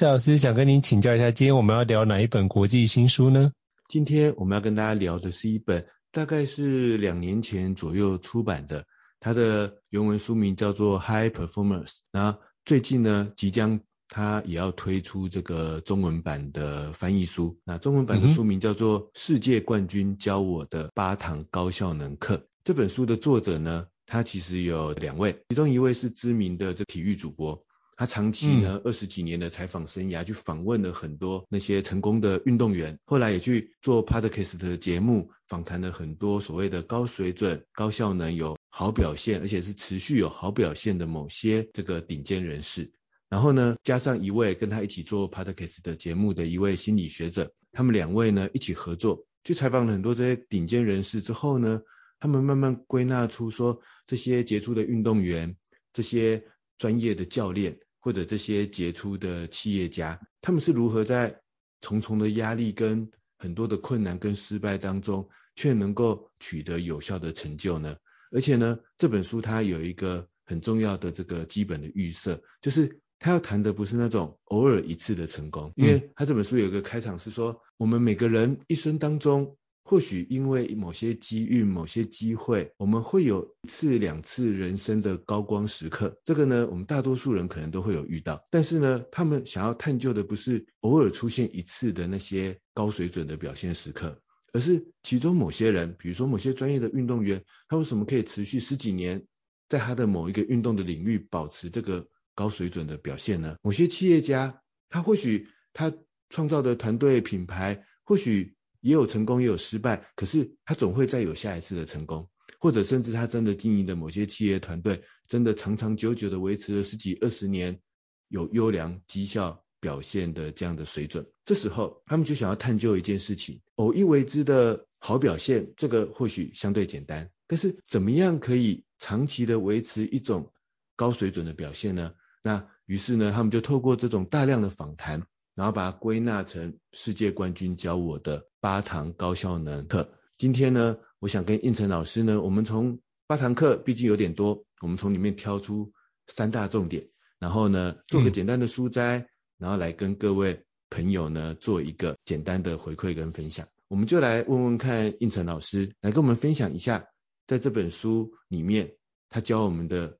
伊斯老师想跟您请教一下，今天我们要聊哪一本国际新书呢？今天我们要跟大家聊的是一本大概是两年前左右出版的，它的原文书名叫做《High Performance》，然后最近呢，即将它也要推出这个中文版的翻译书，那中文版的书名叫做《世界冠军教我的八堂高效能课》。这本书的作者呢，他其实有两位，其中一位是知名的这体育主播。他长期呢二十几年的采访生涯，去访问了很多那些成功的运动员，后来也去做 Podcast 的节目，访谈了很多所谓的高水准、高效能、有好表现，而且是持续有好表现的某些这个顶尖人士。然后呢，加上一位跟他一起做 Podcast 的节目的一位心理学者，他们两位呢一起合作，去采访了很多这些顶尖人士之后呢，他们慢慢归纳出说，这些杰出的运动员，这些专业的教练。或者这些杰出的企业家，他们是如何在重重的压力跟很多的困难跟失败当中，却能够取得有效的成就呢？而且呢，这本书它有一个很重要的这个基本的预设，就是他要谈的不是那种偶尔一次的成功，因为他这本书有一个开场是说，我们每个人一生当中。或许因为某些机遇、某些机会，我们会有一次两次人生的高光时刻。这个呢，我们大多数人可能都会有遇到。但是呢，他们想要探究的不是偶尔出现一次的那些高水准的表现时刻，而是其中某些人，比如说某些专业的运动员，他为什么可以持续十几年，在他的某一个运动的领域保持这个高水准的表现呢？某些企业家，他或许他创造的团队品牌，或许。也有成功，也有失败，可是他总会再有下一次的成功，或者甚至他真的经营的某些企业团队，真的长长久久的维持了十几二十年，有优良绩效表现的这样的水准。这时候，他们就想要探究一件事情：偶一为之的好表现，这个或许相对简单，但是怎么样可以长期的维持一种高水准的表现呢？那于是呢，他们就透过这种大量的访谈。然后把它归纳成世界冠军教我的八堂高效能课。今天呢，我想跟应成老师呢，我们从八堂课毕竟有点多，我们从里面挑出三大重点，然后呢做个简单的书摘，嗯、然后来跟各位朋友呢做一个简单的回馈跟分享。我们就来问问看应成老师来跟我们分享一下，在这本书里面他教我们的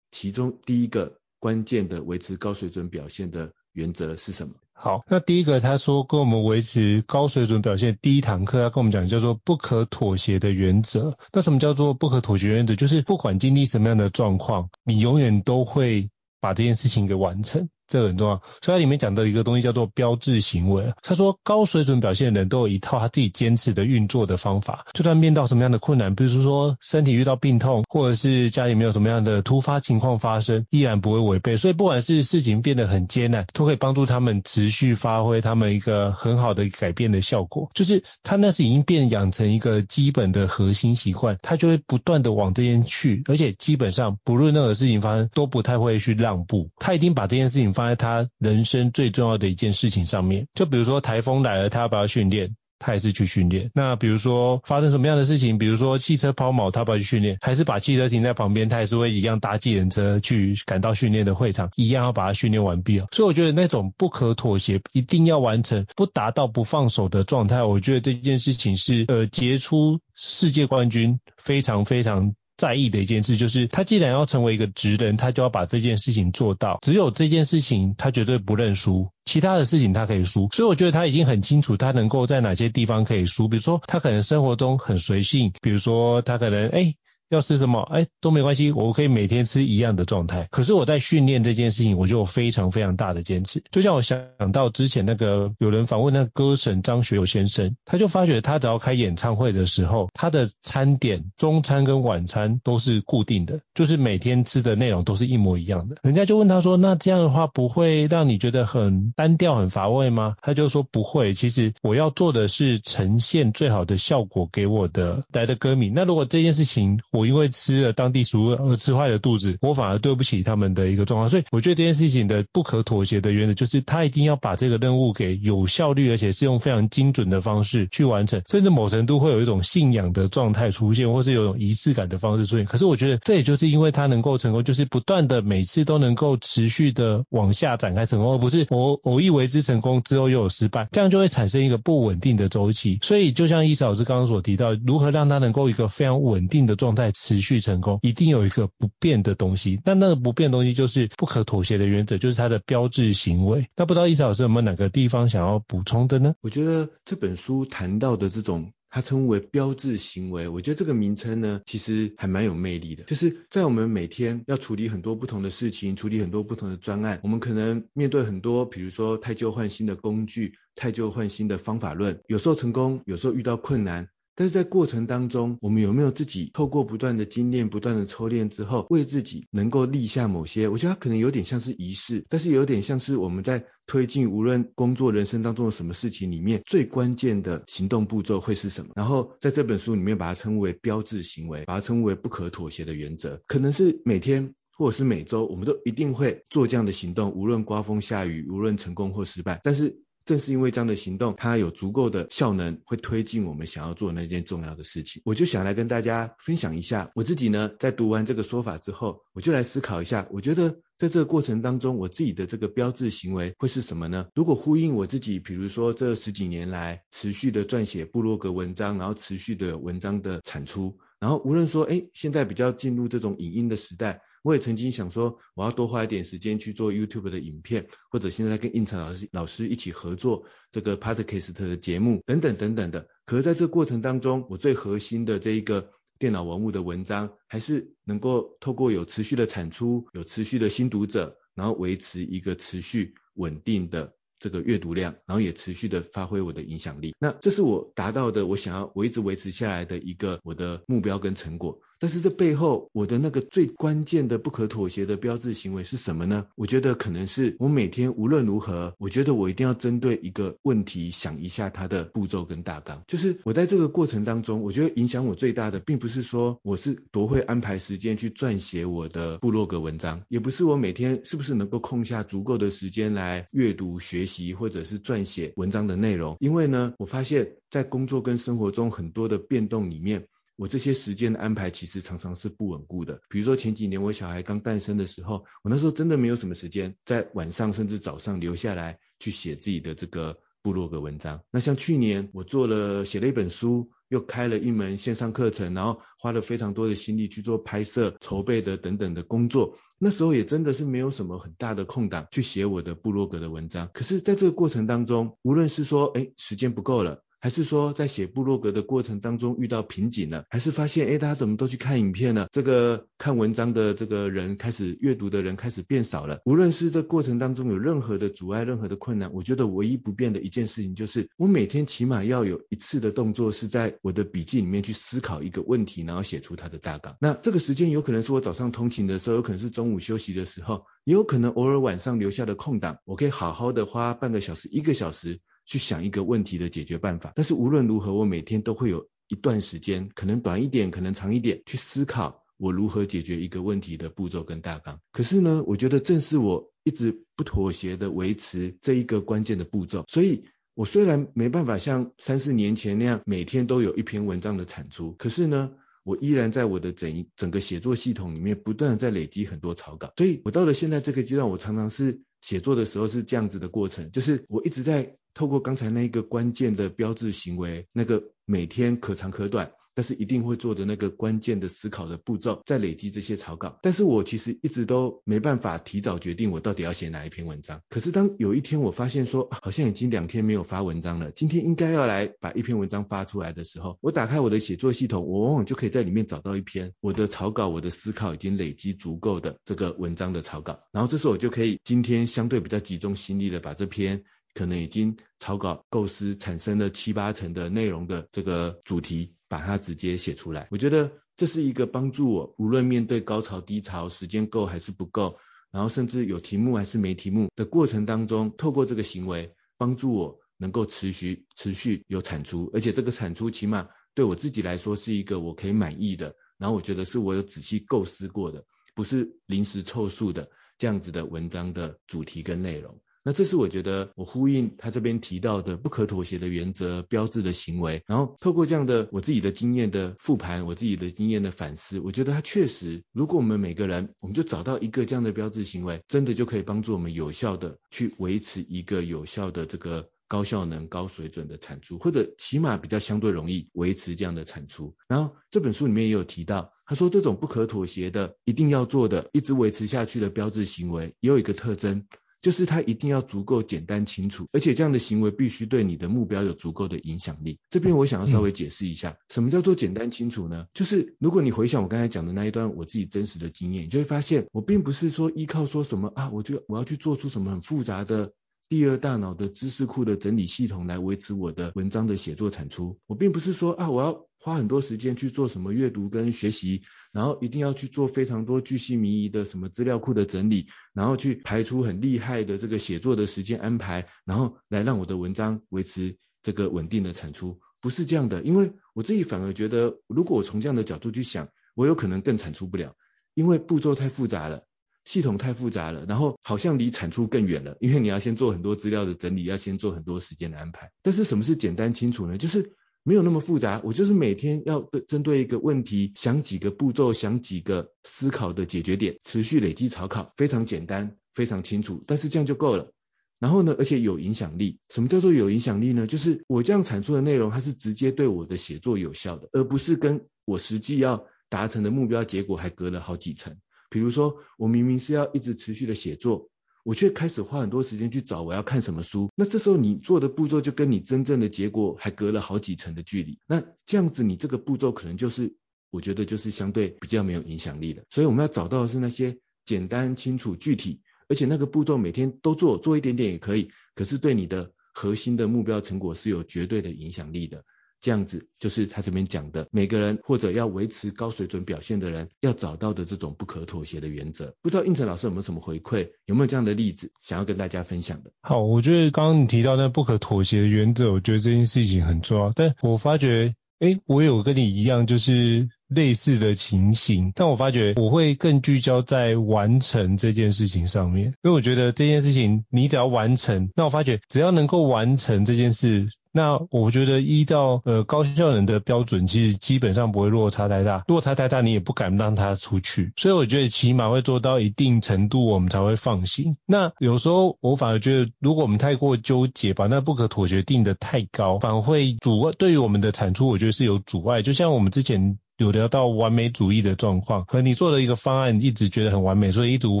其中第一个关键的维持高水准表现的原则是什么？好，那第一个他说跟我们维持高水准表现，第一堂课他跟我们讲叫做不可妥协的原则。那什么叫做不可妥协原则？就是不管经历什么样的状况，你永远都会把这件事情给完成。这很重要，所以它里面讲的一个东西叫做标志行为。他说，高水准表现的人都有一套他自己坚持的运作的方法，就算面到什么样的困难，比如说身体遇到病痛，或者是家里没有什么样的突发情况发生，依然不会违背。所以不管是事情变得很艰难，都可以帮助他们持续发挥他们一个很好的改变的效果。就是他那是已经变养成一个基本的核心习惯，他就会不断的往这边去，而且基本上不论任何事情发生，都不太会去让步。他一定把这件事情放在他人生最重要的一件事情上面，就比如说台风来了，他要不要训练？他还是去训练。那比如说发生什么样的事情？比如说汽车抛锚，他不要去训练？还是把汽车停在旁边，他还是会一样搭计程车去赶到训练的会场，一样要把它训练完毕。所以我觉得那种不可妥协，一定要完成，不达到不放手的状态，我觉得这件事情是呃杰出世界冠军非常非常。在意的一件事就是，他既然要成为一个职人，他就要把这件事情做到。只有这件事情，他绝对不认输，其他的事情他可以输。所以我觉得他已经很清楚，他能够在哪些地方可以输。比如说，他可能生活中很随性，比如说他可能哎。要吃什么，哎，都没关系，我可以每天吃一样的状态。可是我在训练这件事情，我就有非常非常大的坚持。就像我想到之前那个有人访问那个歌神张学友先生，他就发觉他只要开演唱会的时候，他的餐点中餐跟晚餐都是固定的，就是每天吃的内容都是一模一样的。人家就问他说：“那这样的话不会让你觉得很单调、很乏味吗？”他就说：“不会，其实我要做的是呈现最好的效果给我的来的歌迷。那如果这件事情我我因为吃了当地食物而吃坏了肚子，我反而对不起他们的一个状况。所以我觉得这件事情的不可妥协的原则就是，他一定要把这个任务给有效率，而且是用非常精准的方式去完成，甚至某程度会有一种信仰的状态出现，或是有一种仪式感的方式出现。可是我觉得这也就是因为他能够成功，就是不断的每次都能够持续的往下展开成功，而不是偶偶一为之成功之后又有失败，这样就会产生一个不稳定的周期。所以就像伊嫂老师刚刚所提到，如何让他能够一个非常稳定的状态在持续成功，一定有一个不变的东西。但那个不变的东西就是不可妥协的原则，就是它的标志行为。那不知道伊嫂老师有没有哪个地方想要补充的呢？我觉得这本书谈到的这种。它称为标志行为，我觉得这个名称呢，其实还蛮有魅力的。就是在我们每天要处理很多不同的事情，处理很多不同的专案，我们可能面对很多，比如说汰旧换新的工具，汰旧换新的方法论，有时候成功，有时候遇到困难。但是在过程当中，我们有没有自己透过不断的精炼、不断的抽炼之后，为自己能够立下某些，我觉得它可能有点像是仪式，但是有点像是我们在推进无论工作、人生当中的什么事情里面，最关键的行动步骤会是什么？然后在这本书里面把它称为标志行为，把它称为不可妥协的原则，可能是每天或者是每周，我们都一定会做这样的行动，无论刮风下雨，无论成功或失败，但是。正是因为这样的行动，它有足够的效能，会推进我们想要做那件重要的事情。我就想来跟大家分享一下，我自己呢，在读完这个说法之后，我就来思考一下，我觉得在这个过程当中，我自己的这个标志行为会是什么呢？如果呼应我自己，比如说这十几年来持续的撰写部落格文章，然后持续的文章的产出，然后无论说，哎，现在比较进入这种影音的时代。我也曾经想说，我要多花一点时间去做 YouTube 的影片，或者现在跟应成老师老师一起合作这个 Podcast 的节目等等等等的。可是在这过程当中，我最核心的这一个电脑文物的文章，还是能够透过有持续的产出，有持续的新读者，然后维持一个持续稳定的。这个阅读量，然后也持续的发挥我的影响力。那这是我达到的，我想要我一直维持下来的一个我的目标跟成果。但是这背后我的那个最关键的不可妥协的标志行为是什么呢？我觉得可能是我每天无论如何，我觉得我一定要针对一个问题想一下它的步骤跟大纲。就是我在这个过程当中，我觉得影响我最大的，并不是说我是多会安排时间去撰写我的部落格文章，也不是我每天是不是能够空下足够的时间来阅读学习。或者是撰写文章的内容，因为呢，我发现，在工作跟生活中很多的变动里面，我这些时间的安排其实常常是不稳固的。比如说前几年我小孩刚诞生的时候，我那时候真的没有什么时间，在晚上甚至早上留下来去写自己的这个部落格文章。那像去年我做了写了一本书，又开了一门线上课程，然后花了非常多的心力去做拍摄、筹备的等等的工作。那时候也真的是没有什么很大的空档去写我的部落格的文章，可是在这个过程当中，无论是说，哎，时间不够了。还是说在写部落格的过程当中遇到瓶颈了，还是发现诶，大家怎么都去看影片了？这个看文章的这个人开始阅读的人开始变少了。无论是这过程当中有任何的阻碍、任何的困难，我觉得唯一不变的一件事情就是，我每天起码要有一次的动作是在我的笔记里面去思考一个问题，然后写出它的大纲。那这个时间有可能是我早上通勤的时候，有可能是中午休息的时候，也有可能偶尔晚上留下的空档，我可以好好的花半个小时、一个小时。去想一个问题的解决办法，但是无论如何，我每天都会有一段时间，可能短一点，可能长一点，去思考我如何解决一个问题的步骤跟大纲。可是呢，我觉得正是我一直不妥协的维持这一个关键的步骤，所以我虽然没办法像三四年前那样每天都有一篇文章的产出，可是呢，我依然在我的整整个写作系统里面不断的在累积很多草稿，所以我到了现在这个阶段，我常常是写作的时候是这样子的过程，就是我一直在。透过刚才那一个关键的标志行为，那个每天可长可短，但是一定会做的那个关键的思考的步骤，再累积这些草稿。但是我其实一直都没办法提早决定我到底要写哪一篇文章。可是当有一天我发现说，好像已经两天没有发文章了，今天应该要来把一篇文章发出来的时候，我打开我的写作系统，我往往就可以在里面找到一篇我的草稿，我的思考已经累积足够的这个文章的草稿。然后这时候我就可以今天相对比较集中心力的把这篇。可能已经草稿构思产生了七八成的内容的这个主题，把它直接写出来。我觉得这是一个帮助我，无论面对高潮低潮，时间够还是不够，然后甚至有题目还是没题目的过程当中，透过这个行为帮助我能够持续持续有产出，而且这个产出起码对我自己来说是一个我可以满意的，然后我觉得是我有仔细构思过的，不是临时凑数的这样子的文章的主题跟内容。那这是我觉得我呼应他这边提到的不可妥协的原则标志的行为，然后透过这样的我自己的经验的复盘，我自己的经验的反思，我觉得他确实，如果我们每个人我们就找到一个这样的标志行为，真的就可以帮助我们有效的去维持一个有效的这个高效能、高水准的产出，或者起码比较相对容易维持这样的产出。然后这本书里面也有提到，他说这种不可妥协的、一定要做的、一直维持下去的标志行为，也有一个特征。就是它一定要足够简单清楚，而且这样的行为必须对你的目标有足够的影响力。这边我想要稍微解释一下，嗯、什么叫做简单清楚呢？就是如果你回想我刚才讲的那一段我自己真实的经验，你就会发现我并不是说依靠说什么啊，我就我要去做出什么很复杂的第二大脑的知识库的整理系统来维持我的文章的写作产出。我并不是说啊，我要。花很多时间去做什么阅读跟学习，然后一定要去做非常多巨细靡遗的什么资料库的整理，然后去排出很厉害的这个写作的时间安排，然后来让我的文章维持这个稳定的产出，不是这样的。因为我自己反而觉得，如果我从这样的角度去想，我有可能更产出不了，因为步骤太复杂了，系统太复杂了，然后好像离产出更远了，因为你要先做很多资料的整理，要先做很多时间的安排。但是什么是简单清楚呢？就是。没有那么复杂，我就是每天要对针对一个问题想几个步骤，想几个思考的解决点，持续累积草稿，非常简单，非常清楚，但是这样就够了。然后呢，而且有影响力。什么叫做有影响力呢？就是我这样产出的内容，它是直接对我的写作有效的，而不是跟我实际要达成的目标结果还隔了好几层。比如说，我明明是要一直持续的写作。我却开始花很多时间去找我要看什么书，那这时候你做的步骤就跟你真正的结果还隔了好几层的距离，那这样子你这个步骤可能就是，我觉得就是相对比较没有影响力的。所以我们要找到的是那些简单、清楚、具体，而且那个步骤每天都做，做一点点也可以，可是对你的核心的目标成果是有绝对的影响力的。这样子就是他这边讲的，每个人或者要维持高水准表现的人要找到的这种不可妥协的原则。不知道应成老师有没有什么回馈，有没有这样的例子想要跟大家分享的？好，我觉得刚刚你提到那不可妥协的原则，我觉得这件事情很重要。但我发觉，诶，我有跟你一样，就是类似的情形，但我发觉我会更聚焦在完成这件事情上面，因为我觉得这件事情你只要完成，那我发觉只要能够完成这件事。那我觉得依照呃高效能的标准，其实基本上不会落差太大。落差太大，你也不敢让它出去。所以我觉得起码会做到一定程度，我们才会放心。那有时候我反而觉得，如果我们太过纠结，把那不可妥协定得太高，反而会阻碍对于我们的产出，我觉得是有阻碍。就像我们之前。有聊到完美主义的状况，和你做的一个方案一直觉得很完美，所以一直无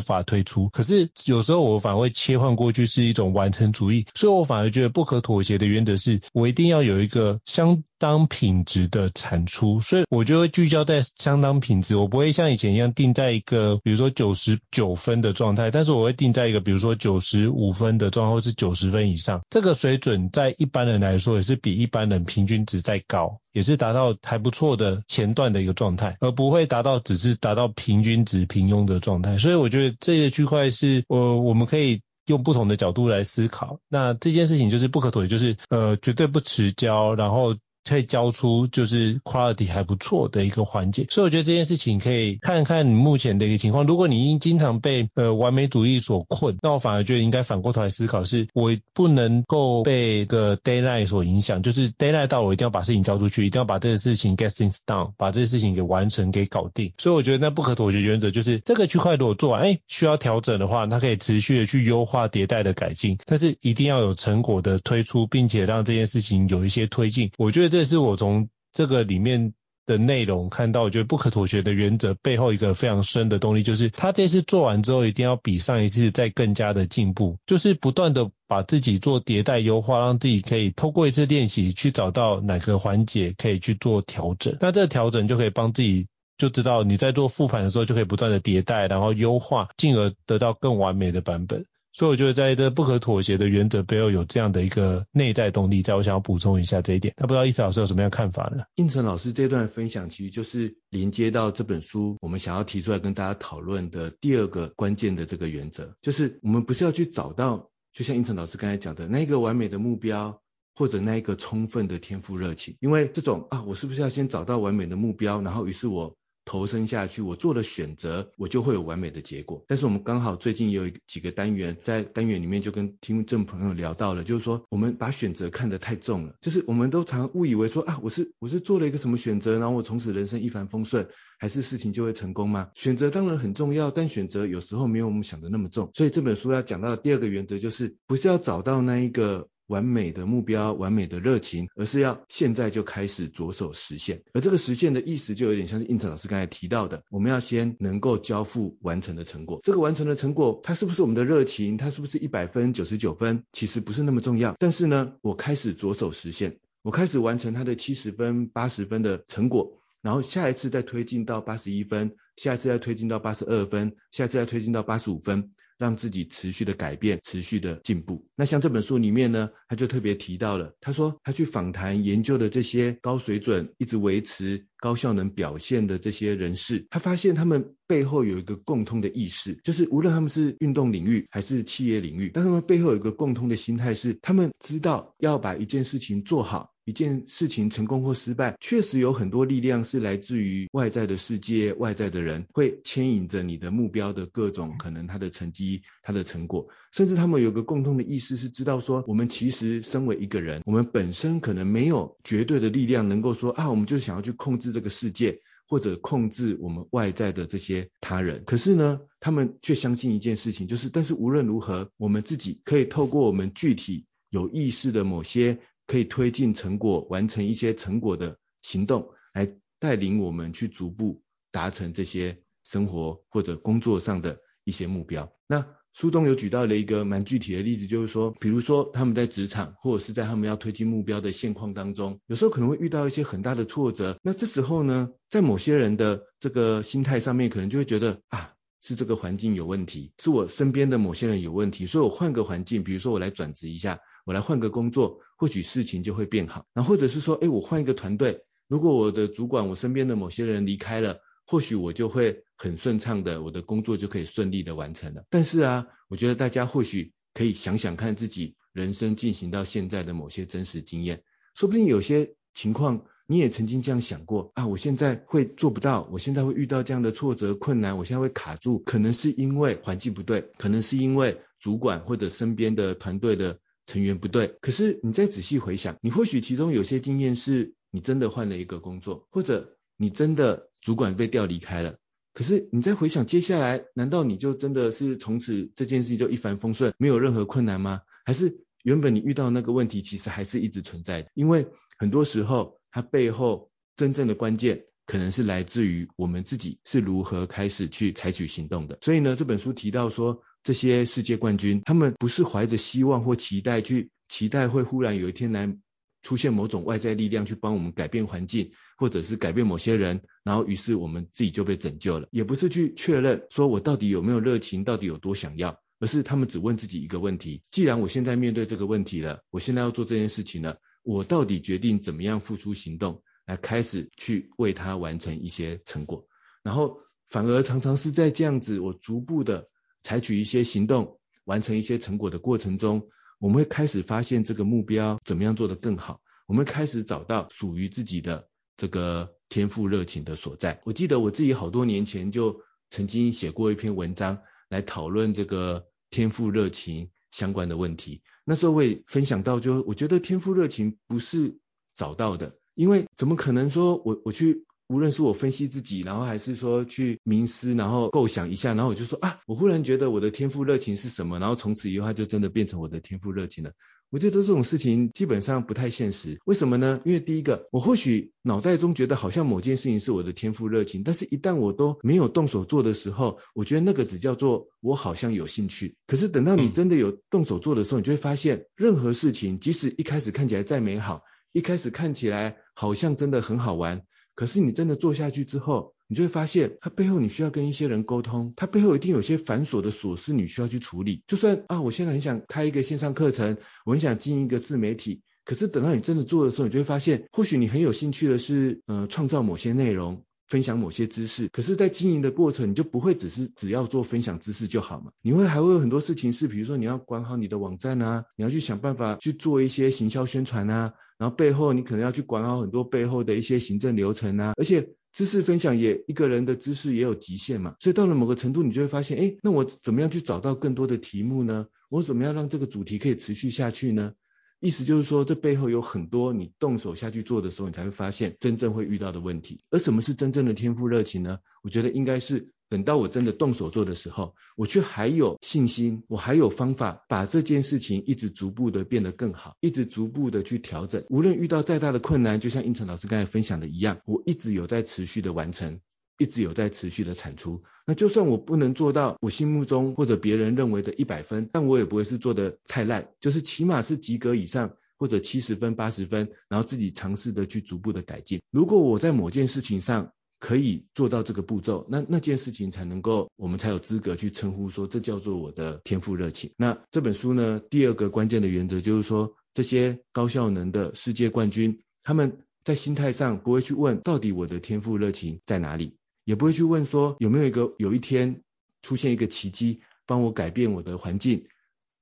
法推出。可是有时候我反而会切换过去是一种完成主义，所以我反而觉得不可妥协的原则是我一定要有一个相当品质的产出，所以我就会聚焦在相当品质，我不会像以前一样定在一个比如说九十九分的状态，但是我会定在一个比如说九十五分的状态，或是九十分以上。这个水准在一般人来说也是比一般人平均值再高，也是达到还不错的前段的一个状态，而不会达到只是达到平均值平庸的状态。所以我觉得这些区块是呃我们可以。用不同的角度来思考，那这件事情就是不可妥协，就是呃绝对不持交，然后。可以交出就是 quality 还不错的一个环节，所以我觉得这件事情可以看看你目前的一个情况。如果你经经常被呃完美主义所困，那我反而觉得应该反过头来思考，是我不能够被个 deadline 所影响，就是 deadline 到我一定要把事情交出去，一定要把这个事情 get things done，把这个事情给完成给搞定。所以我觉得那不可妥协原则就是这个区块如果做完，哎，需要调整的话，它可以持续的去优化迭代的改进，但是一定要有成果的推出，并且让这件事情有一些推进。我觉得。这是我从这个里面的内容看到，我觉得不可妥协的原则背后一个非常深的动力，就是他这次做完之后，一定要比上一次再更加的进步，就是不断的把自己做迭代优化，让自己可以透过一次练习去找到哪个环节可以去做调整。那这个调整就可以帮自己就知道你在做复盘的时候，就可以不断的迭代，然后优化，进而得到更完美的版本。所以我觉得在这不可妥协的原则背后有这样的一个内在动力，在我想要补充一下这一点。那不知道易慈老师有什么样看法呢？胤丞老师这段分享其实就是连接到这本书我们想要提出来跟大家讨论的第二个关键的这个原则，就是我们不是要去找到，就像胤丞老师刚才讲的那一个完美的目标，或者那一个充分的天赋热情，因为这种啊，我是不是要先找到完美的目标，然后于是我。投身下去，我做了选择，我就会有完美的结果。但是我们刚好最近有几个单元，在单元里面就跟听众朋友聊到了，就是说我们把选择看得太重了，就是我们都常误以为说啊，我是我是做了一个什么选择，然后我从此人生一帆风顺，还是事情就会成功吗？选择当然很重要，但选择有时候没有我们想的那么重。所以这本书要讲到的第二个原则就是，不是要找到那一个。完美的目标，完美的热情，而是要现在就开始着手实现。而这个实现的意思，就有点像是胤丞老师刚才提到的，我们要先能够交付完成的成果。这个完成的成果，它是不是我们的热情？它是不是一百分、九十九分？其实不是那么重要。但是呢，我开始着手实现，我开始完成它的七十分、八十分的成果，然后下一次再推进到八十一分，下一次再推进到八十二分，下一次再推进到八十五分。让自己持续的改变，持续的进步。那像这本书里面呢，他就特别提到了，他说他去访谈研究的这些高水准、一直维持高效能表现的这些人士，他发现他们背后有一个共通的意识，就是无论他们是运动领域还是企业领域，但他们背后有一个共通的心态是，他们知道要把一件事情做好。一件事情成功或失败，确实有很多力量是来自于外在的世界、外在的人，会牵引着你的目标的各种可能，他的成绩、他的成果，甚至他们有个共同的意识是知道说，我们其实身为一个人，我们本身可能没有绝对的力量能够说啊，我们就想要去控制这个世界，或者控制我们外在的这些他人。可是呢，他们却相信一件事情，就是但是无论如何，我们自己可以透过我们具体有意识的某些。可以推进成果、完成一些成果的行动，来带领我们去逐步达成这些生活或者工作上的一些目标。那书中有举到了一个蛮具体的例子，就是说，比如说他们在职场或者是在他们要推进目标的现况当中，有时候可能会遇到一些很大的挫折。那这时候呢，在某些人的这个心态上面，可能就会觉得啊，是这个环境有问题，是我身边的某些人有问题，所以我换个环境，比如说我来转职一下。我来换个工作，或许事情就会变好。那或者是说，哎，我换一个团队，如果我的主管、我身边的某些人离开了，或许我就会很顺畅的，我的工作就可以顺利的完成了。但是啊，我觉得大家或许可以想想看自己人生进行到现在的某些真实经验，说不定有些情况你也曾经这样想过啊，我现在会做不到，我现在会遇到这样的挫折困难，我现在会卡住，可能是因为环境不对，可能是因为主管或者身边的团队的。成员不对，可是你再仔细回想，你或许其中有些经验是你真的换了一个工作，或者你真的主管被调离开了。可是你再回想接下来，难道你就真的是从此这件事情就一帆风顺，没有任何困难吗？还是原本你遇到那个问题，其实还是一直存在的？因为很多时候，它背后真正的关键，可能是来自于我们自己是如何开始去采取行动的。所以呢，这本书提到说，这些世界冠军，他们不是怀着希望或期待去期待会忽然有一天来出现某种外在力量去帮我们改变环境，或者是改变某些人，然后于是我们自己就被拯救了。也不是去确认说我到底有没有热情，到底有多想要，而是他们只问自己一个问题：既然我现在面对这个问题了，我现在要做这件事情了，我到底决定怎么样付出行动来开始去为他完成一些成果？然后反而常常是在这样子，我逐步的。采取一些行动，完成一些成果的过程中，我们会开始发现这个目标怎么样做得更好。我们开始找到属于自己的这个天赋热情的所在。我记得我自己好多年前就曾经写过一篇文章来讨论这个天赋热情相关的问题。那时候我也分享到，就我觉得天赋热情不是找到的，因为怎么可能说我我去。无论是我分析自己，然后还是说去冥思，然后构想一下，然后我就说啊，我忽然觉得我的天赋热情是什么，然后从此以后它就真的变成我的天赋热情了。我觉得这种事情基本上不太现实。为什么呢？因为第一个，我或许脑袋中觉得好像某件事情是我的天赋热情，但是一旦我都没有动手做的时候，我觉得那个只叫做我好像有兴趣。可是等到你真的有动手做的时候，你就会发现，任何事情即使一开始看起来再美好，一开始看起来好像真的很好玩，可是你真的做下去之后，你就会发现，它背后你需要跟一些人沟通，它背后一定有些繁琐的琐事你需要去处理。就算啊，我现在很想开一个线上课程，我很想经营一个自媒体，可是等到你真的做的时候，你就会发现，或许你很有兴趣的是，呃，创造某些内容，分享某些知识。可是，在经营的过程，你就不会只是只要做分享知识就好嘛？你会还会有很多事情是，比如说你要管好你的网站啊，你要去想办法去做一些行销宣传啊，然后背后你可能要去管好很多背后的一些行政流程啊，而且。知识分享也一个人的知识也有极限嘛，所以到了某个程度，你就会发现，哎，那我怎么样去找到更多的题目呢？我怎么样让这个主题可以持续下去呢？意思就是说，这背后有很多你动手下去做的时候，你才会发现真正会遇到的问题。而什么是真正的天赋热情呢？我觉得应该是。等到我真的动手做的时候，我却还有信心，我还有方法把这件事情一直逐步的变得更好，一直逐步的去调整。无论遇到再大的困难，就像胤丞老师刚才分享的一样，我一直有在持续的完成，一直有在持续的产出。那就算我不能做到我心目中或者别人认为的一百分，但我也不会是做的太烂，就是起码是及格以上，或者七十分、八十分，然后自己尝试的去逐步的改进。如果我在某件事情上，可以做到这个步骤，那那件事情才能够，我们才有资格去称呼说，这叫做我的天赋热情。那这本书呢，第二个关键的原则就是说，这些高效能的世界冠军，他们在心态上不会去问到底我的天赋热情在哪里，也不会去问说有没有一个有一天出现一个奇迹，帮我改变我的环境。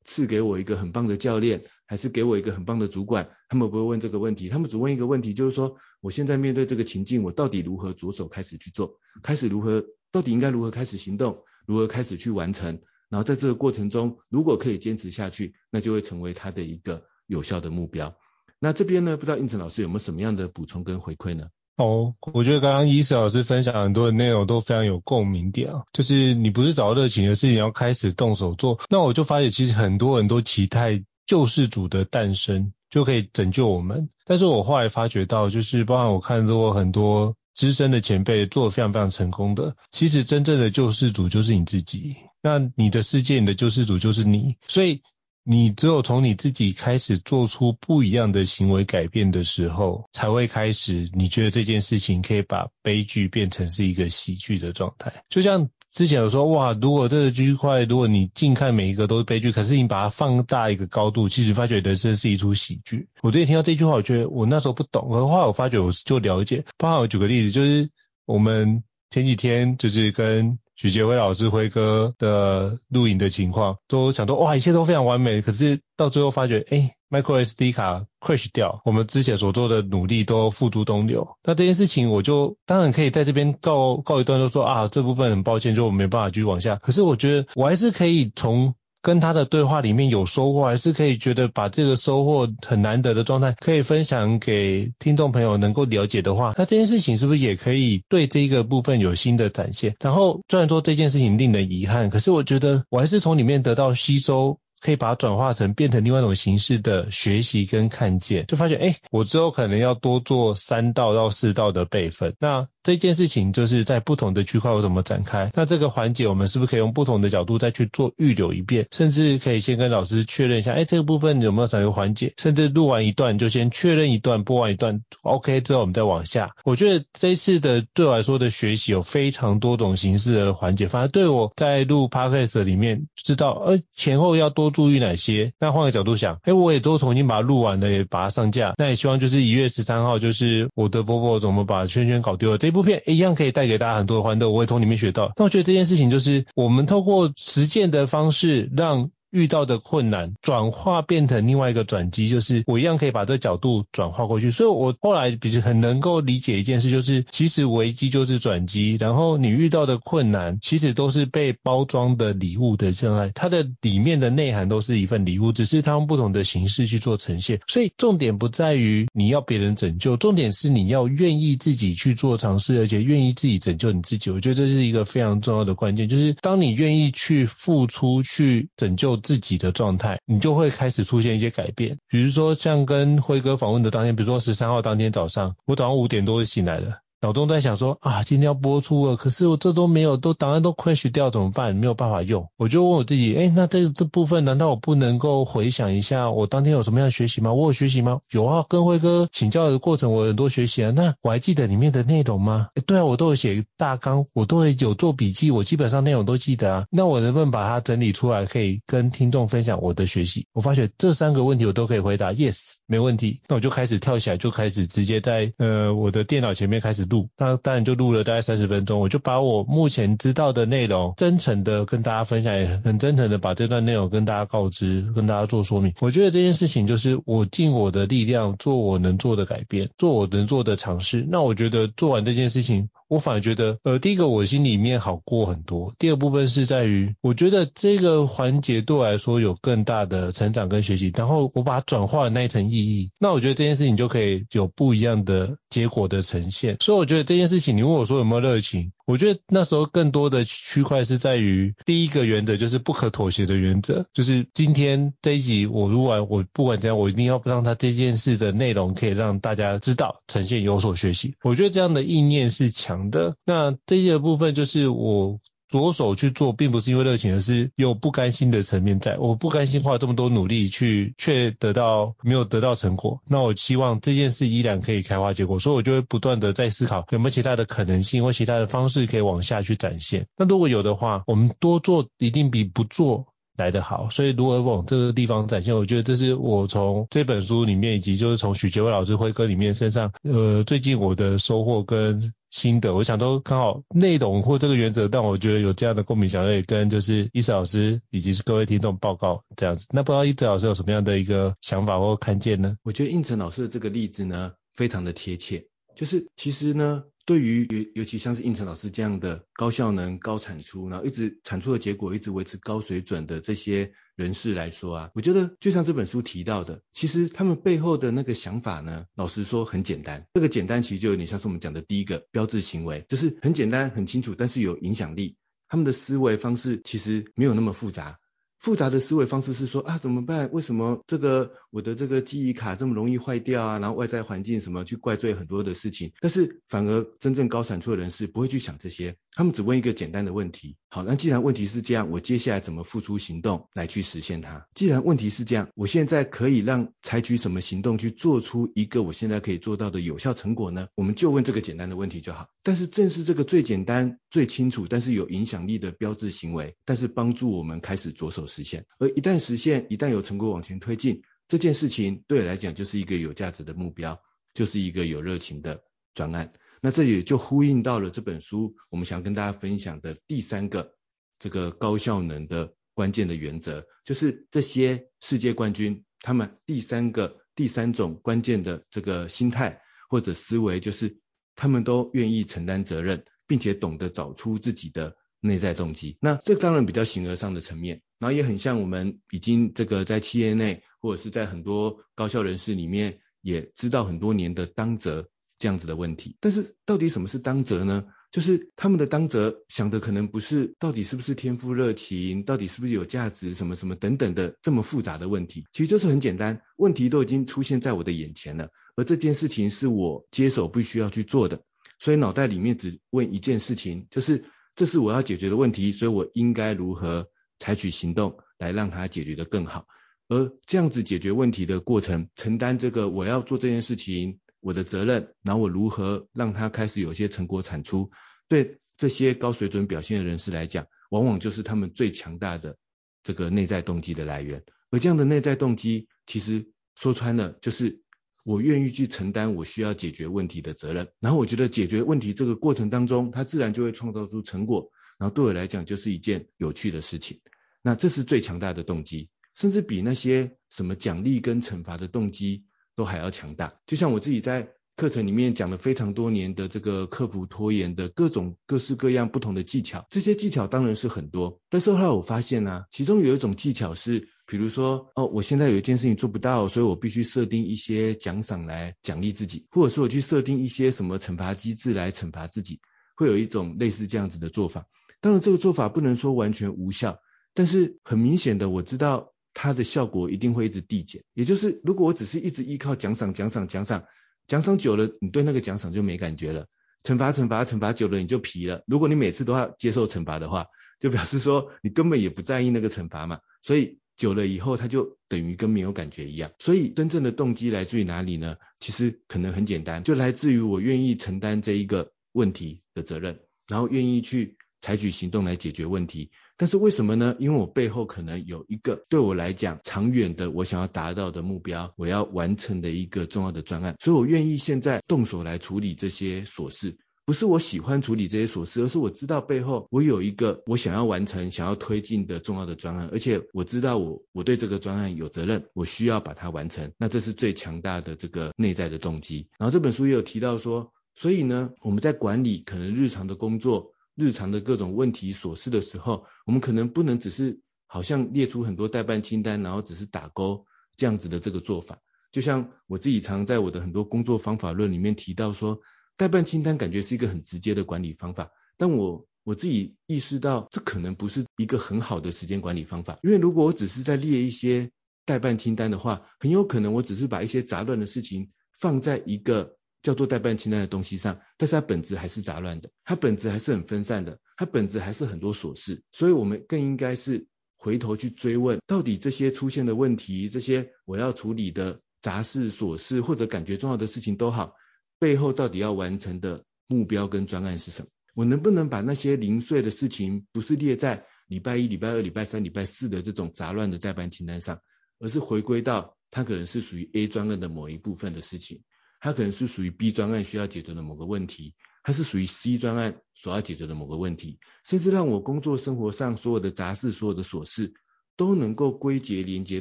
赐给我一个很棒的教练，还是给我一个很棒的主管？他们不会问这个问题，他们只问一个问题，就是说，我现在面对这个情境，我到底如何着手开始去做？开始如何？到底应该如何开始行动？如何开始去完成？然后在这个过程中，如果可以坚持下去，那就会成为他的一个有效的目标。那这边呢，不知道应成老师有没有什么样的补充跟回馈呢？哦，我觉得刚刚伊斯老师分享很多的内容都非常有共鸣点啊，就是你不是找热情的事情，要开始动手做。那我就发现，其实很多人都期待救世主的诞生就可以拯救我们，但是我后来发觉到，就是包含我看过很多资深的前辈做得非常非常成功的，其实真正的救世主就是你自己。那你的世界，你的救世主就是你，所以。你只有从你自己开始做出不一样的行为改变的时候，才会开始你觉得这件事情可以把悲剧变成是一个喜剧的状态。就像之前有说，哇，如果这个区块，如果你近看每一个都是悲剧，可是你把它放大一个高度，其实发觉人生是一出喜剧。我最近听到这句话，我觉得我那时候不懂，可后来我发觉我就了解。包括我举个例子，就是我们前几天就是跟。许杰辉老师辉哥的录影的情况，都想说哇，一切都非常完美。可是到最后发觉，哎，micro SD 卡 crash 掉，我们之前所做的努力都付诸东流。那这件事情，我就当然可以在这边告告一段落说，说啊，这部分很抱歉，就我没办法继续往下。可是我觉得我还是可以从。跟他的对话里面有收获，还是可以觉得把这个收获很难得的状态可以分享给听众朋友能够了解的话，那这件事情是不是也可以对这个部分有新的展现？然后虽然说这件事情令人遗憾，可是我觉得我还是从里面得到吸收，可以把它转化成变成另外一种形式的学习跟看见，就发现哎，我之后可能要多做三道到四道的备份。那这件事情就是在不同的区块有怎么展开？那这个环节我们是不是可以用不同的角度再去做预留一遍？甚至可以先跟老师确认一下，哎，这个部分有没有哪个环节？甚至录完一段就先确认一段，播完一段，OK 之后我们再往下。我觉得这一次的对我来说的学习有非常多种形式的环节，反而对我在录 Podcast 里面知道，呃，前后要多注意哪些。那换个角度想，哎，我也都重新把它录完了，也把它上架。那也希望就是一月十三号，就是我的波波怎么把圈圈搞丢了这。一部片一样可以带给大家很多的欢乐，我会从里面学到。但我觉得这件事情就是我们透过实践的方式让。遇到的困难转化变成另外一个转机，就是我一样可以把这个角度转化过去。所以我后来比较很能够理解一件事，就是其实危机就是转机，然后你遇到的困难其实都是被包装的礼物的状态，它的里面的内涵都是一份礼物，只是它用不同的形式去做呈现。所以重点不在于你要别人拯救，重点是你要愿意自己去做尝试，而且愿意自己拯救你自己。我觉得这是一个非常重要的关键，就是当你愿意去付出去拯救。自己的状态，你就会开始出现一些改变。比如说像跟辉哥访问的当天，比如说十三号当天早上，我早上五点多就醒来了。脑中在想说啊，今天要播出了，可是我这都没有，都档案都 crash 掉，怎么办？没有办法用。我就问我自己，哎，那这这部分难道我不能够回想一下我当天有什么样的学习吗？我有学习吗？有啊，跟辉哥请教的过程，我有很多学习啊。那我还记得里面的内容吗？对啊，我都有写大纲，我都会有做笔记，我基本上内容都记得啊。那我能不能把它整理出来，可以跟听众分享我的学习？我发觉这三个问题我都可以回答，yes，没问题。那我就开始跳起来，就开始直接在呃我的电脑前面开始录。那当然就录了大概三十分钟，我就把我目前知道的内容真诚的跟大家分享，也很真诚的把这段内容跟大家告知，跟大家做说明。我觉得这件事情就是我尽我的力量做我能做的改变，做我能做的尝试。那我觉得做完这件事情。我反而觉得，呃，第一个我心里面好过很多。第二部分是在于，我觉得这个环节对我来说有更大的成长跟学习。然后我把它转化的那一层意义，那我觉得这件事情就可以有不一样的结果的呈现。所以我觉得这件事情，你问我说有没有热情？我觉得那时候更多的区块是在于第一个原则，就是不可妥协的原则，就是今天这一集我录完，我不管怎样，我一定要让他这件事的内容可以让大家知道，呈现有所学习。我觉得这样的意念是强的。那这些部分就是我。着手去做，并不是因为热情，而是有不甘心的层面在。我不甘心花这么多努力去，却得到没有得到成果。那我希望这件事依然可以开花结果，所以我就会不断的在思考有没有其他的可能性或其他的方式可以往下去展现。那如果有的话，我们多做一定比不做来得好。所以如何往这个地方展现，我觉得这是我从这本书里面，以及就是从许杰辉老师辉哥里面身上，呃，最近我的收获跟。心得，我想都刚好内容或这个原则，但我觉得有这样的共鸣，想要也跟就是伊泽老师以及各位听众报告这样子。那不知道伊泽老师有什么样的一个想法或看见呢？我觉得应成老师的这个例子呢，非常的贴切，就是其实呢。对于尤尤其像是应成老师这样的高效能、高产出，然后一直产出的结果一直维持高水准的这些人士来说啊，我觉得就像这本书提到的，其实他们背后的那个想法呢，老实说很简单。这个简单其实就有点像是我们讲的第一个标志行为，就是很简单、很清楚，但是有影响力。他们的思维方式其实没有那么复杂。复杂的思维方式是说啊，怎么办？为什么这个我的这个记忆卡这么容易坏掉啊？然后外在环境什么去怪罪很多的事情，但是反而真正高产出的人士不会去想这些，他们只问一个简单的问题。好，那既然问题是这样，我接下来怎么付出行动来去实现它？既然问题是这样，我现在可以让采取什么行动去做出一个我现在可以做到的有效成果呢？我们就问这个简单的问题就好。但是正是这个最简单、最清楚，但是有影响力的标志行为，但是帮助我们开始着手实现，而一旦实现，一旦有成果往前推进，这件事情对我来讲就是一个有价值的目标，就是一个有热情的专案。那这也就呼应到了这本书，我们想跟大家分享的第三个这个高效能的关键的原则，就是这些世界冠军他们第三个、第三种关键的这个心态或者思维，就是他们都愿意承担责任，并且懂得找出自己的内在动机。那这当然比较形而上的层面。然后也很像我们已经这个在企业内或者是在很多高校人士里面也知道很多年的当责这样子的问题。但是到底什么是当责呢？就是他们的当责想的可能不是到底是不是天赋热情，到底是不是有价值什么什么等等的这么复杂的问题。其实就是很简单，问题都已经出现在我的眼前了，而这件事情是我接手必须要去做的，所以脑袋里面只问一件事情，就是这是我要解决的问题，所以我应该如何采取行动来让它解决得更好，而这样子解决问题的过程，承担这个我要做这件事情我的责任，然后我如何让它开始有些成果产出，对这些高水准表现的人士来讲，往往就是他们最强大的这个内在动机的来源。而这样的内在动机，其实说穿了就是我愿意去承担我需要解决问题的责任，然后我觉得解决问题这个过程当中，它自然就会创造出成果。然后对我来讲就是一件有趣的事情，那这是最强大的动机，甚至比那些什么奖励跟惩罚的动机都还要强大。就像我自己在课程里面讲了非常多年的这个克服拖延的各种各式各样不同的技巧，这些技巧当然是很多，但是后来我发现呢、其中有一种技巧是，比如说哦，我现在有一件事情做不到，所以我必须设定一些奖赏来奖励自己，或者是我去设定一些什么惩罚机制来惩罚自己，会有一种类似这样子的做法。当然，这个做法不能说完全无效，但是很明显的我知道它的效果一定会一直递减。也就是如果我只是一直依靠奖赏奖赏奖赏，奖赏久了，你对那个奖赏就没感觉了。惩罚惩罚惩罚久了你就疲了。如果你每次都要接受惩罚的话，就表示说你根本也不在意那个惩罚嘛。所以久了以后，它就等于跟没有感觉一样。所以真正的动机来自于哪里呢？其实可能很简单，就来自于我愿意承担这一个问题的责任，然后愿意去采取行动来解决问题。但是为什么呢？因为我背后可能有一个对我来讲长远的我想要达到的目标，我要完成的一个重要的专案，所以我愿意现在动手来处理这些琐事。不是我喜欢处理这些琐事，而是我知道背后我有一个我想要完成、想要推进的重要的专案，而且我知道我我对这个专案有责任，我需要把它完成。那这是最强大的这个内在的动机。然后这本书也有提到说，所以呢，我们在管理可能日常的工作。日常的各种问题琐事的时候，我们可能不能只是好像列出很多待办清单，然后只是打勾这样子的这个做法。就像我自己常在我的很多工作方法论里面提到说，待办清单感觉是一个很直接的管理方法，但我我自己意识到这可能不是一个很好的时间管理方法，因为如果我只是在列一些待办清单的话，很有可能我只是把一些杂乱的事情放在一个。叫做待办清单的东西上，但是它本质还是杂乱的，它本质还是很分散的，它本质还是很多琐事，所以我们更应该是回头去追问，到底这些出现的问题，这些我要处理的杂事、琐事或者感觉重要的事情都好，背后到底要完成的目标跟专案是什么？我能不能把那些零碎的事情，不是列在礼拜一、礼拜二、礼拜三、礼拜四的这种杂乱的待办清单上，而是回归到它可能是属于 A 专案的某一部分的事情。它可能是属于 B 专案需要解决的某个问题，它是属于 C 专案所要解决的某个问题，甚至让我工作生活上所有的杂事、所有的琐事都能够归结连接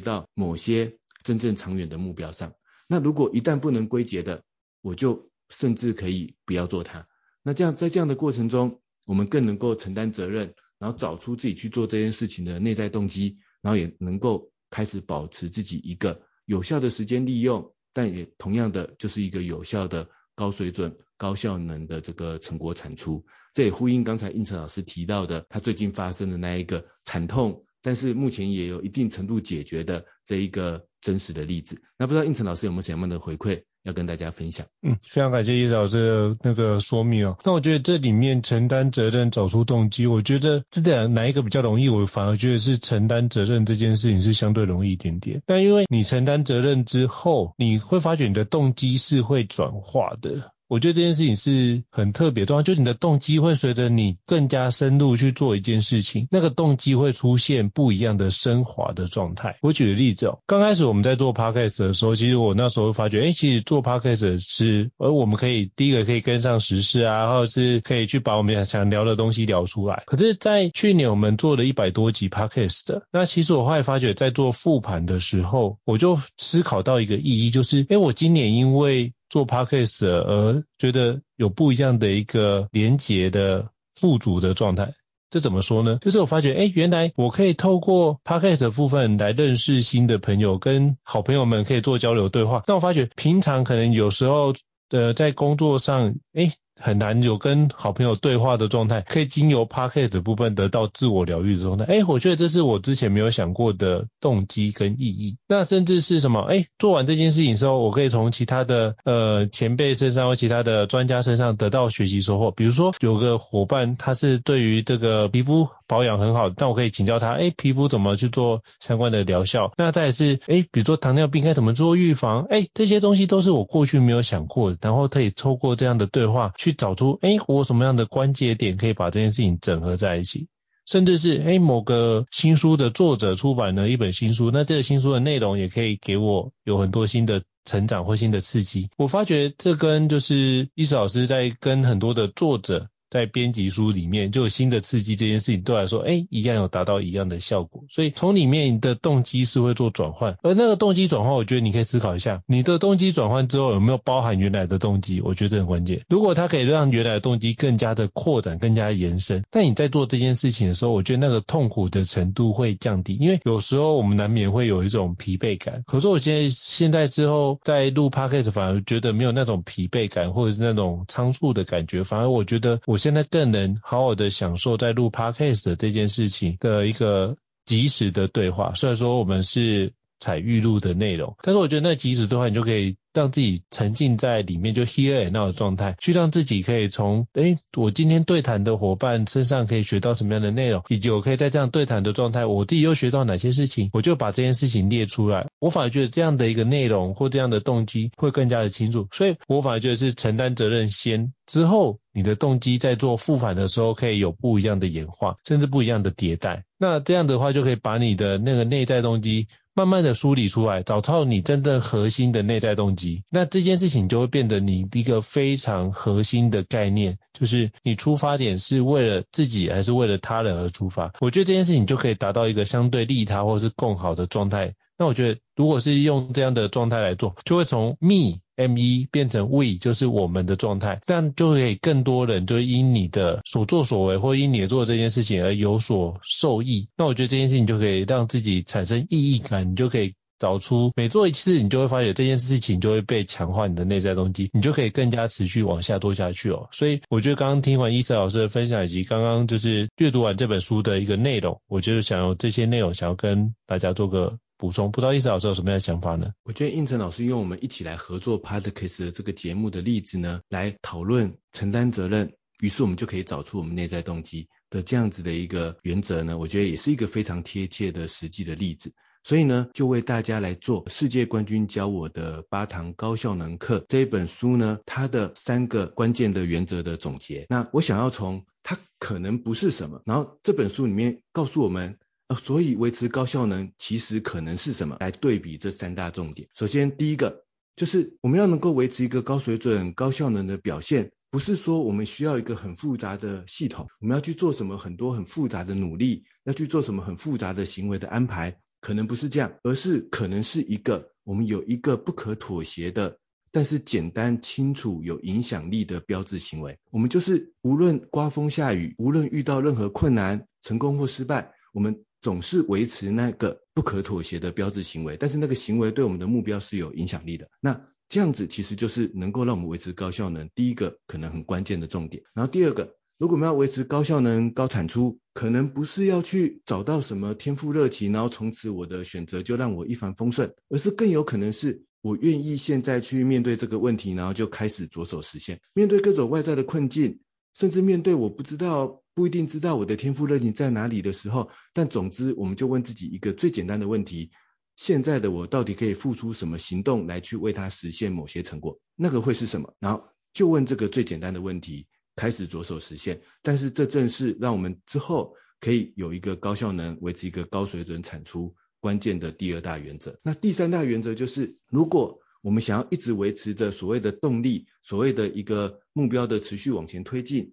到某些真正长远的目标上。那如果一旦不能归结的，我就甚至可以不要做它。那这样在这样的过程中，我们更能够承担责任，然后找出自己去做这件事情的内在动机，然后也能够开始保持自己一个有效的时间利用。但也同样的，就是一个有效的、高水准、高效能的这个成果产出。这也呼应刚才应成老师提到的，他最近发生的那一个惨痛，但是目前也有一定程度解决的这一个真实的例子。那不知道应成老师有没有什么样的回馈？要跟大家分享，嗯，非常感谢伊老师的那个说明哦。那我觉得这里面承担责任、找出动机，我觉得这两哪一个比较容易？我反而觉得是承担责任这件事情是相对容易一点点。但因为你承担责任之后，你会发觉你的动机是会转化的。我觉得这件事情是很特别的，重要，就你的动机会随着你更加深入去做一件事情，那个动机会出现不一样的升华的状态。我举个例子哦，刚开始我们在做 podcast 的时候，其实我那时候发觉，哎，其实做 podcast 是，而我们可以第一个可以跟上时事啊，或者是可以去把我们想聊的东西聊出来。可是，在去年我们做了一百多集 podcast 的，那其实我后来发觉，在做复盘的时候，我就思考到一个意义，就是，哎，我今年因为做 podcast 而觉得有不一样的一个连结的富足的状态，这怎么说呢？就是我发觉，哎，原来我可以透过 podcast 的部分来认识新的朋友，跟好朋友们可以做交流对话。但我发觉平常可能有时候，呃，在工作上，哎。很难有跟好朋友对话的状态，可以经由 podcast 的部分得到自我疗愈的状态。哎，我觉得这是我之前没有想过的动机跟意义。那甚至是什么？哎，做完这件事情之后，我可以从其他的呃前辈身上或其他的专家身上得到学习收获。比如说有个伙伴，他是对于这个皮肤保养很好，但我可以请教他，哎，皮肤怎么去做相关的疗效？那再是，哎，比如说糖尿病该怎么做预防？哎，这些东西都是我过去没有想过的，然后可以透过这样的对话去。找出，哎，我什么样的关节点可以把这件事情整合在一起，甚至是，哎，某个新书的作者出版了一本新书，那这个新书的内容也可以给我有很多新的成长或新的刺激。我发觉这跟就是伊史老师在跟很多的作者。在编辑书里面就有新的刺激，这件事情对我来说，哎，一样有达到一样的效果。所以从里面你的动机是会做转换，而那个动机转换，我觉得你可以思考一下，你的动机转换之后有没有包含原来的动机？我觉得这很关键。如果它可以让原来的动机更加的扩展、更加延伸，但你在做这件事情的时候，我觉得那个痛苦的程度会降低，因为有时候我们难免会有一种疲惫感。可是我现在现在之后在录 Podcast 反而觉得没有那种疲惫感，或者是那种仓促的感觉，反而我觉得我。现在更能好好的享受在录 podcast 的这件事情的一个及时的对话。虽然说我们是采预录的内容，但是我觉得那即使的话你就可以。让自己沉浸在里面，就 here and now 的状态，去让自己可以从诶，我今天对谈的伙伴身上可以学到什么样的内容，以及我可以在这样对谈的状态，我自己又学到哪些事情，我就把这件事情列出来。我反而觉得这样的一个内容或这样的动机会更加的清楚，所以我反而觉得是承担责任先，之后你的动机在做复盘的时候可以有不一样的演化，甚至不一样的迭代。那这样的话就可以把你的那个内在动机。慢慢的梳理出来，找到你真正核心的内在动机，那这件事情就会变得你一个非常核心的概念，就是你出发点是为了自己还是为了他人而出发。我觉得这件事情就可以达到一个相对利他或是更好的状态。那我觉得，如果是用这样的状态来做，就会从 me M 一变成 we，就是我们的状态，这样就可以更多人就因你的所作所为或因你做这件事情而有所受益。那我觉得这件事情就可以让自己产生意义感，你就可以找出每做一次，你就会发觉这件事情就会被强化你的内在动机，你就可以更加持续往下做下去哦。所以我觉得刚刚听完伊瑟老师的分享，以及刚刚就是阅读完这本书的一个内容，我觉得想要这些内容想要跟大家做个。补充，不知道伊瑟老师有什么样的想法呢？我觉得胤丞老师用我们一起来合作 Podcast 的这个节目的例子呢，来讨论承担责任，于是我们就可以找出我们内在动机的这样子的一个原则呢，我觉得也是一个非常贴切的实际的例子。所以呢，就为大家来做世界冠军教我的八堂高效能课这一本书呢，它的三个关键的原则的总结。那我想要从它可能不是什么，然后这本书里面告诉我们。所以维持高效能其实可能是什么？来对比这三大重点。首先，第一个就是我们要能够维持一个高水准、高效能的表现，不是说我们需要一个很复杂的系统，我们要去做什么很多很复杂的努力，要去做什么很复杂的行为的安排，可能不是这样，而是可能是一个我们有一个不可妥协的，但是简单、清楚、有影响力的标志行为。我们就是无论刮风下雨，无论遇到任何困难，成功或失败，我们。总是维持那个不可妥协的标志行为，但是那个行为对我们的目标是有影响力的。那这样子其实就是能够让我们维持高效能，第一个可能很关键的重点。然后第二个，如果我们要维持高效能、高产出，可能不是要去找到什么天赋热情，然后从此我的选择就让我一帆风顺，而是更有可能是我愿意现在去面对这个问题，然后就开始着手实现，面对各种外在的困境，甚至面对我不知道。不一定知道我的天赋热情在哪里的时候，但总之我们就问自己一个最简单的问题：现在的我到底可以付出什么行动来去为它实现某些成果？那个会是什么？然后就问这个最简单的问题，开始着手实现。但是这正是让我们之后可以有一个高效能、维持一个高水准产出关键的第二大原则。那第三大原则就是，如果我们想要一直维持着所谓的动力，所谓的一个目标的持续往前推进。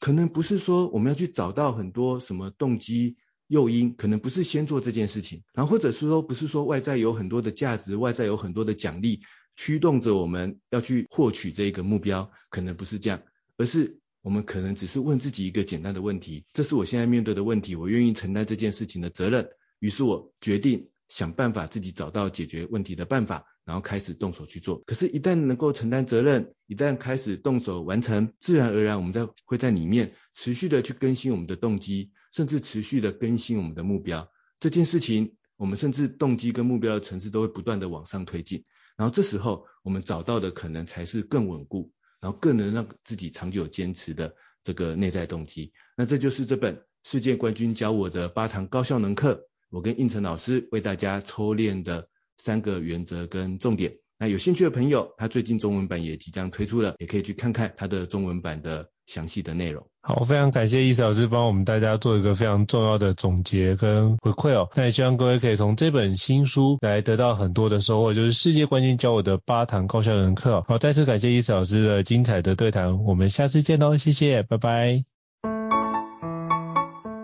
可能不是说我们要去找到很多什么动机诱因，可能不是先做这件事情，然后或者是说不是说外在有很多的价值，外在有很多的奖励驱动着我们要去获取这个目标，可能不是这样，而是我们可能只是问自己一个简单的问题：这是我现在面对的问题，我愿意承担这件事情的责任，于是我决定想办法自己找到解决问题的办法。然后开始动手去做，可是，一旦能够承担责任，一旦开始动手完成，自然而然，我们在会在里面持续的去更新我们的动机，甚至持续的更新我们的目标。这件事情，我们甚至动机跟目标的层次都会不断的往上推进。然后这时候，我们找到的可能才是更稳固，然后更能让自己长久坚持的这个内在动机。那这就是这本世界冠军教我的八堂高效能课，我跟应成老师为大家抽练的。三个原则跟重点，那有兴趣的朋友，他最近中文版也即将推出了，也可以去看看他的中文版的详细的内容。好，非常感谢伊瑟老师帮我们大家做一个非常重要的总结跟回馈哦。那也希望各位可以从这本新书来得到很多的收获，就是世界冠军教我的八堂高效人课。好，再次感谢伊瑟老师的精彩的对谈，我们下次见喽，谢谢，拜拜。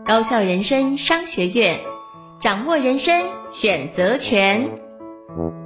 高校人生商学院，掌握人生选择权。Mm-hmm.